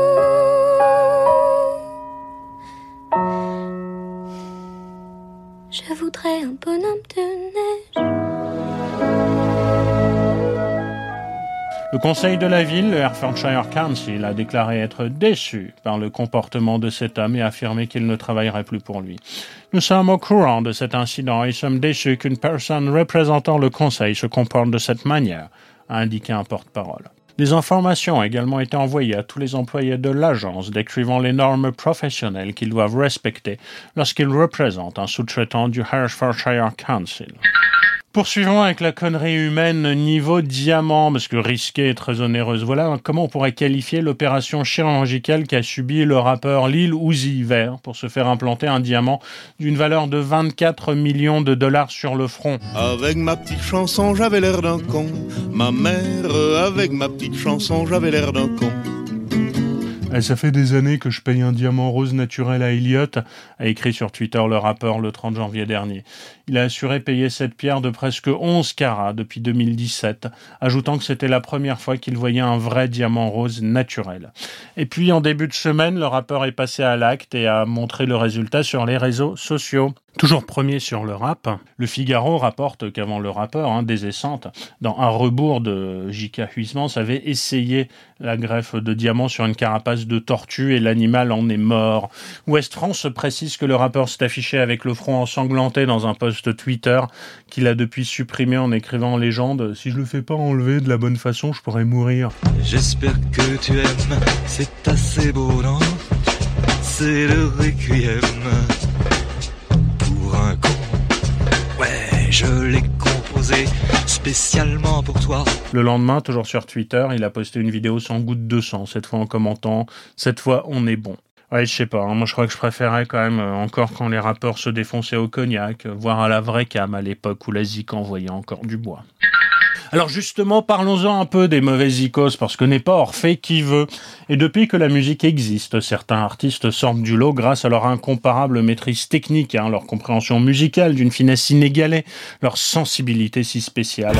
Le conseil de la ville, le Herefordshire Council, a déclaré être déçu par le comportement de cet homme et affirmé qu'il ne travaillerait plus pour lui. Nous sommes au courant de cet incident et sommes déçus qu'une personne représentant le conseil se comporte de cette manière, a indiqué un porte-parole. Des informations ont également été envoyées à tous les employés de l'agence décrivant les normes professionnelles qu'ils doivent respecter lorsqu'ils représentent un sous-traitant du Herefordshire Council. Poursuivons avec la connerie humaine niveau diamant, parce que risquée et très onéreuse. Voilà comment on pourrait qualifier l'opération chirurgicale qu'a subi le rappeur Lil Uzi Vert pour se faire implanter un diamant d'une valeur de 24 millions de dollars sur le front. Avec ma petite chanson, j'avais l'air d'un con. Ma mère, avec ma petite chanson, j'avais l'air d'un con. Eh, ça fait des années que je paye un diamant rose naturel à Elliot, a écrit sur Twitter le rappeur le 30 janvier dernier. Il a assuré payer cette pierre de presque 11 carats depuis 2017, ajoutant que c'était la première fois qu'il voyait un vrai diamant rose naturel. Et puis en début de semaine, le rappeur est passé à l'acte et a montré le résultat sur les réseaux sociaux. Toujours premier sur le rap, le Figaro rapporte qu'avant le rappeur, hein, des dans un rebours de J.K. Avait essayé la greffe de diamant sur une carapace de tortue et l'animal en est mort. Ouest France précise que le rappeur s'est affiché avec le front ensanglanté dans un post Twitter qu'il a depuis supprimé en écrivant en légende Si je le fais pas enlever de la bonne façon, je pourrais mourir. J'espère que tu aimes, c'est assez beau, non? C'est le requiem pour un con. Ouais, je l'ai composé spécialement pour toi. Le lendemain, toujours sur Twitter, il a posté une vidéo sans goutte de sang, cette fois en commentant Cette fois, on est bon. Je sais pas. hein. Moi, je crois que je préférais quand même, euh, encore quand les rappeurs se défonçaient au cognac, euh, voire à la vraie cam à l'époque où la zik envoyait encore du bois. Alors justement, parlons-en un peu des mauvaises icônes, parce que n'est pas Orphée qui veut. Et depuis que la musique existe, certains artistes sortent du lot grâce à leur incomparable maîtrise technique, hein, leur compréhension musicale d'une finesse inégalée, leur sensibilité si spéciale.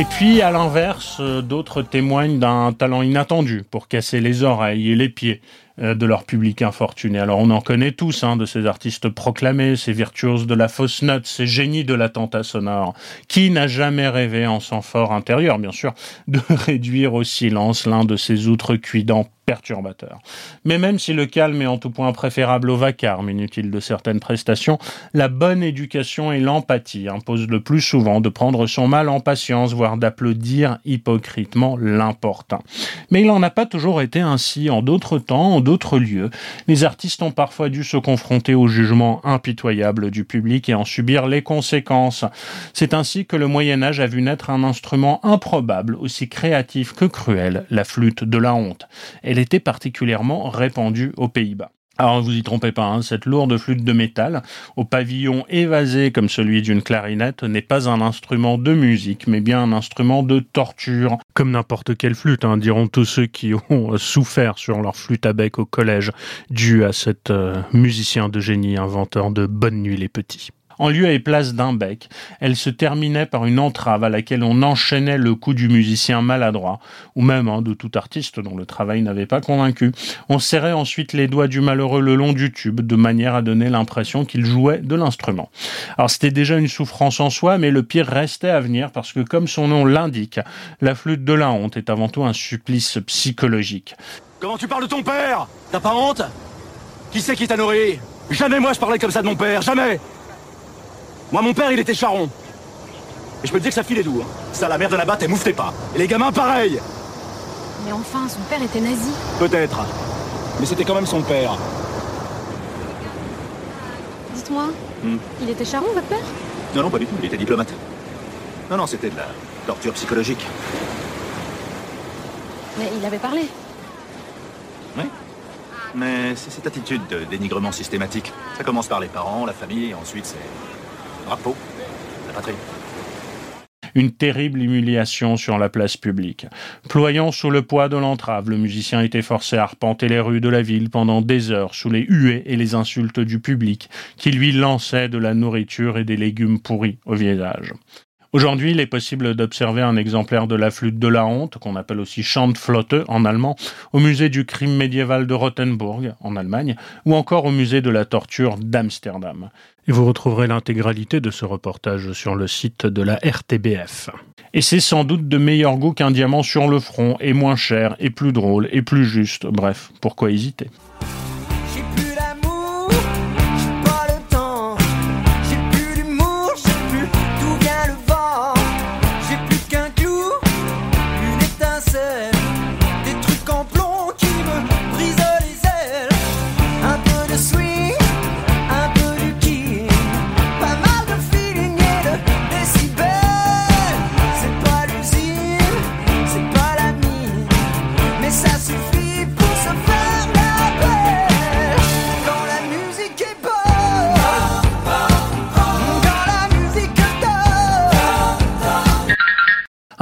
Et puis, à l'inverse, euh, d'autres témoignent d'un talent inattendu pour casser les oreilles et les pieds euh, de leur public infortuné. Alors on en connaît tous, hein, de ces artistes proclamés, ces virtuoses de la fausse note, ces génies de l'attentat sonore. Qui n'a jamais rêvé en son fort intérieur, bien sûr, de réduire au silence l'un de ces outrecuidants perturbateur. Mais même si le calme est en tout point préférable au vacarme inutile de certaines prestations, la bonne éducation et l'empathie imposent le plus souvent de prendre son mal en patience, voire d'applaudir hypocritement l'important. Mais il n'en a pas toujours été ainsi en d'autres temps, en d'autres lieux. Les artistes ont parfois dû se confronter au jugement impitoyable du public et en subir les conséquences. C'est ainsi que le Moyen Âge a vu naître un instrument improbable, aussi créatif que cruel, la flûte de la honte. Était particulièrement répandue aux Pays-Bas. Alors ne vous y trompez pas, hein, cette lourde flûte de métal, au pavillon évasé comme celui d'une clarinette, n'est pas un instrument de musique, mais bien un instrument de torture. Comme n'importe quelle flûte, hein, diront tous ceux qui ont souffert sur leur flûte à bec au collège, dû à cet euh, musicien de génie, inventeur de Bonne nuit les petits. En lieu et place d'un bec, elle se terminait par une entrave à laquelle on enchaînait le coup du musicien maladroit, ou même hein, de tout artiste dont le travail n'avait pas convaincu. On serrait ensuite les doigts du malheureux le long du tube, de manière à donner l'impression qu'il jouait de l'instrument. Alors c'était déjà une souffrance en soi, mais le pire restait à venir parce que comme son nom l'indique, la flûte de la honte est avant tout un supplice psychologique. Comment tu parles de ton père? T'as pas honte? Qui c'est qui t'a nourri? Jamais moi je parlais comme ça de mon père, jamais moi, mon père, il était charron. Et je peux te dire que ça filait doux. Hein. Ça, la mère de la batte, elle mouftait pas. Et les gamins, pareil Mais enfin, son père était nazi. Peut-être. Mais c'était quand même son père. Dites-moi, Hmm. il était charron, votre père? Non, non, pas du tout. Il était diplomate. Non, non, c'était de la torture psychologique. Mais il avait parlé. Oui. Mais c'est cette attitude de dénigrement systématique. Ça commence par les parents, la famille, et ensuite c'est... Une terrible humiliation sur la place publique. Ployant sous le poids de l'entrave, le musicien était forcé à arpenter les rues de la ville pendant des heures sous les huées et les insultes du public, qui lui lançait de la nourriture et des légumes pourris au visage. Aujourd'hui, il est possible d'observer un exemplaire de la flûte de la honte, qu'on appelle aussi Schandflotte en allemand, au musée du crime médiéval de Rothenburg, en Allemagne, ou encore au musée de la torture d'Amsterdam. Et vous retrouverez l'intégralité de ce reportage sur le site de la RTBF. Et c'est sans doute de meilleur goût qu'un diamant sur le front, et moins cher, et plus drôle, et plus juste. Bref, pourquoi hésiter?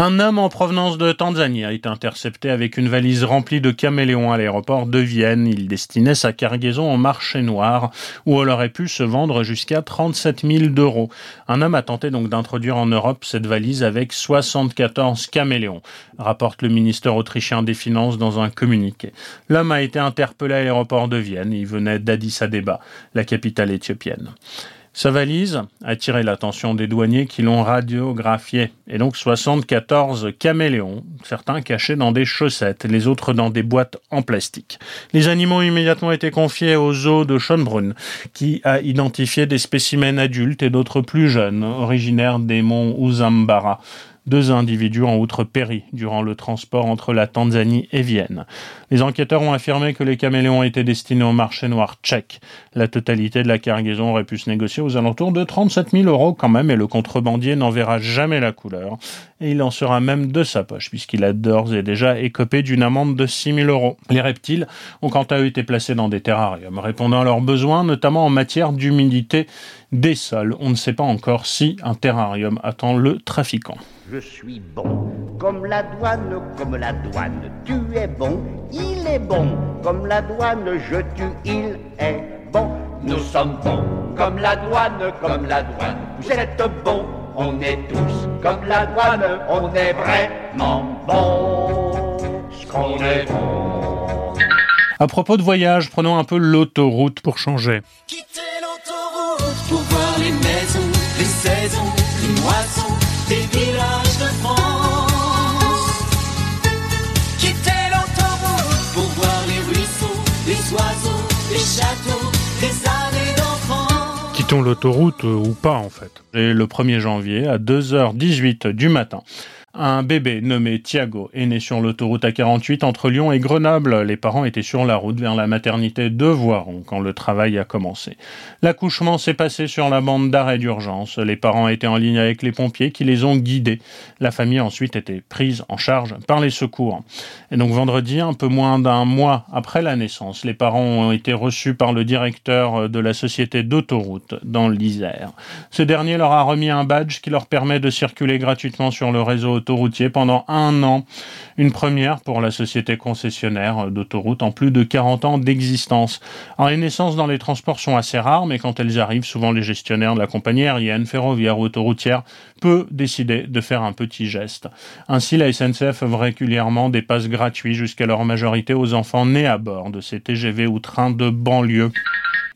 Un homme en provenance de Tanzanie a été intercepté avec une valise remplie de caméléons à l'aéroport de Vienne. Il destinait sa cargaison au marché noir où elle aurait pu se vendre jusqu'à 37 000 euros. Un homme a tenté donc d'introduire en Europe cette valise avec 74 caméléons, rapporte le ministère autrichien des Finances dans un communiqué. L'homme a été interpellé à l'aéroport de Vienne. Il venait d'Addis Abeba, la capitale éthiopienne. Sa valise a attiré l'attention des douaniers qui l'ont radiographié. Et donc 74 caméléons, certains cachés dans des chaussettes, les autres dans des boîtes en plastique. Les animaux ont immédiatement été confiés au zoo de Schönbrunn, qui a identifié des spécimens adultes et d'autres plus jeunes, originaires des monts Uzambara Deux individus ont outre péri durant le transport entre la Tanzanie et Vienne. Les enquêteurs ont affirmé que les caméléons étaient destinés au marché noir tchèque. La totalité de la cargaison aurait pu se négocier aux alentours de 37 000 euros quand même et le contrebandier n'en verra jamais la couleur. Et il en sera même de sa poche puisqu'il a d'ores et déjà écopé d'une amende de 6 000 euros. Les reptiles ont quant à eux été placés dans des terrariums répondant à leurs besoins, notamment en matière d'humidité des sols. On ne sait pas encore si un terrarium attend le trafiquant. Je suis bon, comme la douane, comme la douane. Tu es bon, il est bon, comme la douane. Je tue, il est bon. Nous sommes bons, comme la douane, comme la douane. Vous êtes bons, on est tous comme la douane. On est vraiment bons, ce qu'on est bon. À propos de voyage, prenons un peu l'autoroute pour changer. pour voir les maisons, les saisons, les moissons, des Quittons l'autoroute euh, ou pas en fait. Et le 1er janvier à 2h18 du matin. Un bébé nommé Thiago est né sur l'autoroute A48 entre Lyon et Grenoble. Les parents étaient sur la route vers la maternité de Voiron quand le travail a commencé. L'accouchement s'est passé sur la bande d'arrêt d'urgence. Les parents étaient en ligne avec les pompiers qui les ont guidés. La famille a ensuite été prise en charge par les secours. Et donc vendredi, un peu moins d'un mois après la naissance, les parents ont été reçus par le directeur de la société d'autoroute dans l'Isère. Ce dernier leur a remis un badge qui leur permet de circuler gratuitement sur le réseau autoroutier pendant un an. Une première pour la société concessionnaire d'autoroute en plus de 40 ans d'existence. Les naissances dans les transports sont assez rares, mais quand elles arrivent, souvent les gestionnaires de la compagnie aérienne, ferroviaire ou autoroutière peut décider de faire un petit geste. Ainsi, la SNCF offre régulièrement des passes gratuits jusqu'à leur majorité aux enfants nés à bord de ces TGV ou trains de banlieue.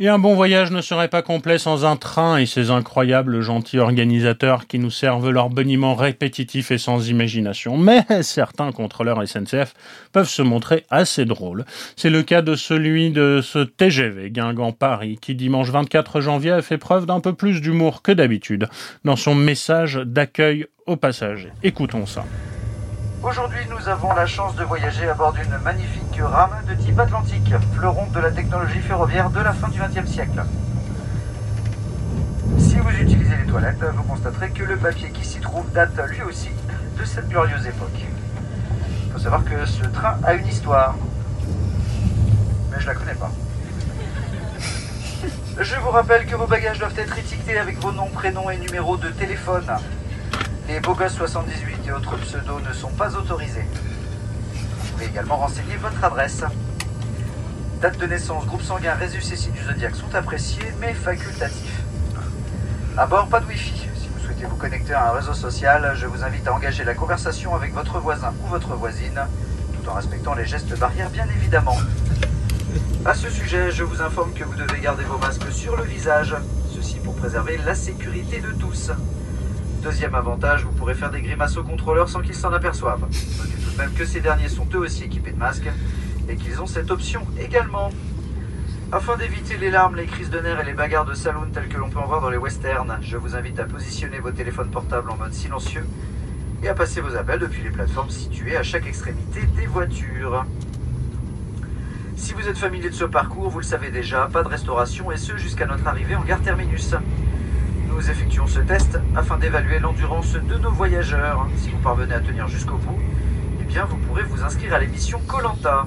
Et un bon voyage ne serait pas complet sans un train et ses incroyables gentils organisateurs qui nous servent leur boniment répétitif et sans imagination. Mais certains contrôleurs SNCF peuvent se montrer assez drôles. C'est le cas de celui de ce TGV Guingamp-Paris qui dimanche 24 janvier a fait preuve d'un peu plus d'humour que d'habitude dans son message d'accueil aux passagers. Écoutons ça. Aujourd'hui, nous avons la chance de voyager à bord d'une magnifique rame de type Atlantique, fleuron de la technologie ferroviaire de la fin du XXe siècle. Si vous utilisez les toilettes, vous constaterez que le papier qui s'y trouve date lui aussi de cette glorieuse époque. Il faut savoir que ce train a une histoire, mais je la connais pas. Je vous rappelle que vos bagages doivent être étiquetés avec vos noms, prénoms et numéros de téléphone. Les gosses 78 et autres pseudos ne sont pas autorisés. Vous pouvez également renseigner votre adresse. Date de naissance, groupe sanguin, résus du zodiaque sont appréciés, mais facultatifs. À bord, pas de Wi-Fi. Si vous souhaitez vous connecter à un réseau social, je vous invite à engager la conversation avec votre voisin ou votre voisine, tout en respectant les gestes barrières, bien évidemment. À ce sujet, je vous informe que vous devez garder vos masques sur le visage, ceci pour préserver la sécurité de tous. Deuxième avantage, vous pourrez faire des grimaces aux contrôleurs sans qu'ils s'en aperçoivent. Notez tout de même que ces derniers sont eux aussi équipés de masques et qu'ils ont cette option également. Afin d'éviter les larmes, les crises de nerfs et les bagarres de saloon telles que l'on peut en voir dans les westerns, je vous invite à positionner vos téléphones portables en mode silencieux et à passer vos appels depuis les plateformes situées à chaque extrémité des voitures. Si vous êtes familier de ce parcours, vous le savez déjà, pas de restauration et ce jusqu'à notre arrivée en gare terminus. Nous effectuons ce test afin d'évaluer l'endurance de nos voyageurs. Si vous parvenez à tenir jusqu'au bout, eh bien vous pourrez vous inscrire à l'émission Colanta.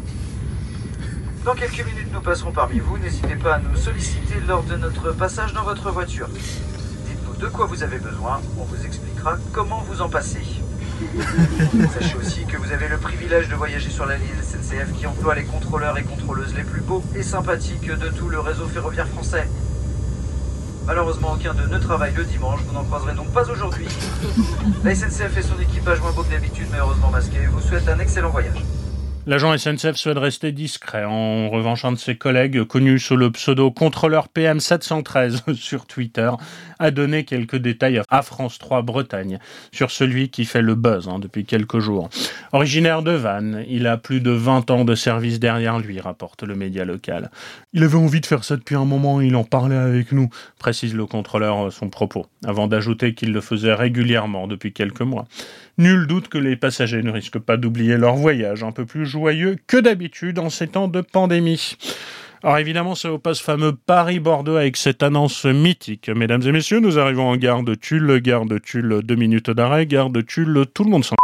Dans quelques minutes, nous passerons parmi vous. N'hésitez pas à nous solliciter lors de notre passage dans votre voiture. Dites-nous de quoi vous avez besoin, on vous expliquera comment vous en passer. Sachez aussi que vous avez le privilège de voyager sur la ligne SNCF qui emploie les contrôleurs et contrôleuses les plus beaux et sympathiques de tout le réseau ferroviaire français. Malheureusement, aucun d'eux ne travaille le dimanche, vous n'en croiserez donc pas aujourd'hui. La SNCF et son équipage moins beau que d'habitude, mais heureusement masqué, vous souhaite un excellent voyage. L'agent SNCF souhaite rester discret. En revanche, un de ses collègues, connu sous le pseudo contrôleur PM713 sur Twitter, a donné quelques détails à France 3 Bretagne sur celui qui fait le buzz hein, depuis quelques jours. Originaire de Vannes, il a plus de 20 ans de service derrière lui, rapporte le média local. Il avait envie de faire ça depuis un moment, il en parlait avec nous, précise le contrôleur son propos, avant d'ajouter qu'il le faisait régulièrement depuis quelques mois. Nul doute que les passagers ne risquent pas d'oublier leur voyage, un peu plus joyeux que d'habitude en ces temps de pandémie. Alors évidemment, c'est au poste fameux Paris-Bordeaux avec cette annonce mythique. Mesdames et messieurs, nous arrivons en gare de Tulle, gare de Tulle, deux minutes d'arrêt, gare de Tulle, tout le monde s'en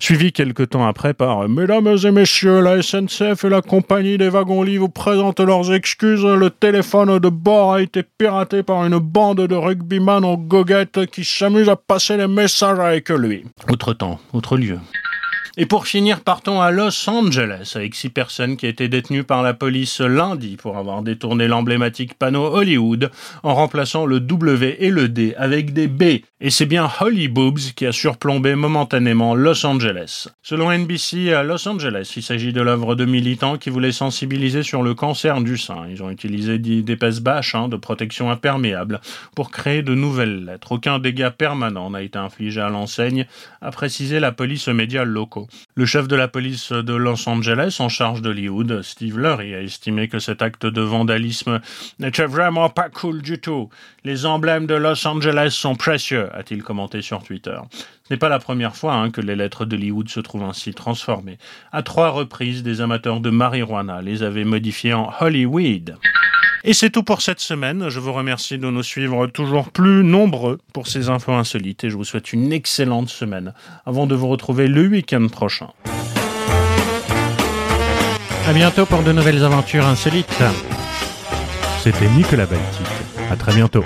Suivi quelques temps après par Mesdames et messieurs, la SNCF et la compagnie des wagons-lits vous présentent leurs excuses. Le téléphone de bord a été piraté par une bande de rugbyman en goguette qui s'amuse à passer les messages avec lui. Autre temps, autre lieu. Et pour finir, partons à Los Angeles avec six personnes qui étaient détenues par la police lundi pour avoir détourné l'emblématique panneau Hollywood en remplaçant le W et le D avec des B. Et c'est bien Holly Boobs qui a surplombé momentanément Los Angeles. Selon NBC, à Los Angeles, il s'agit de l'œuvre de militants qui voulaient sensibiliser sur le cancer du sein. Ils ont utilisé d'épaisses bâches hein, de protection imperméable pour créer de nouvelles lettres. Aucun dégât permanent n'a été infligé à l'enseigne, a précisé la police aux médias locaux. Le chef de la police de Los Angeles en charge d'Hollywood, Steve Lurie, a estimé que cet acte de vandalisme n'était vraiment pas cool du tout. Les emblèmes de Los Angeles sont précieux, a-t-il commenté sur Twitter. Ce n'est pas la première fois hein, que les lettres d'Hollywood se trouvent ainsi transformées. À trois reprises, des amateurs de marijuana les avaient modifiées en Hollywood. Et c'est tout pour cette semaine. Je vous remercie de nous suivre toujours plus nombreux pour ces infos insolites et je vous souhaite une excellente semaine avant de vous retrouver le week-end prochain. À bientôt pour de nouvelles aventures insolites. C'était Nicolas Baltic. À très bientôt.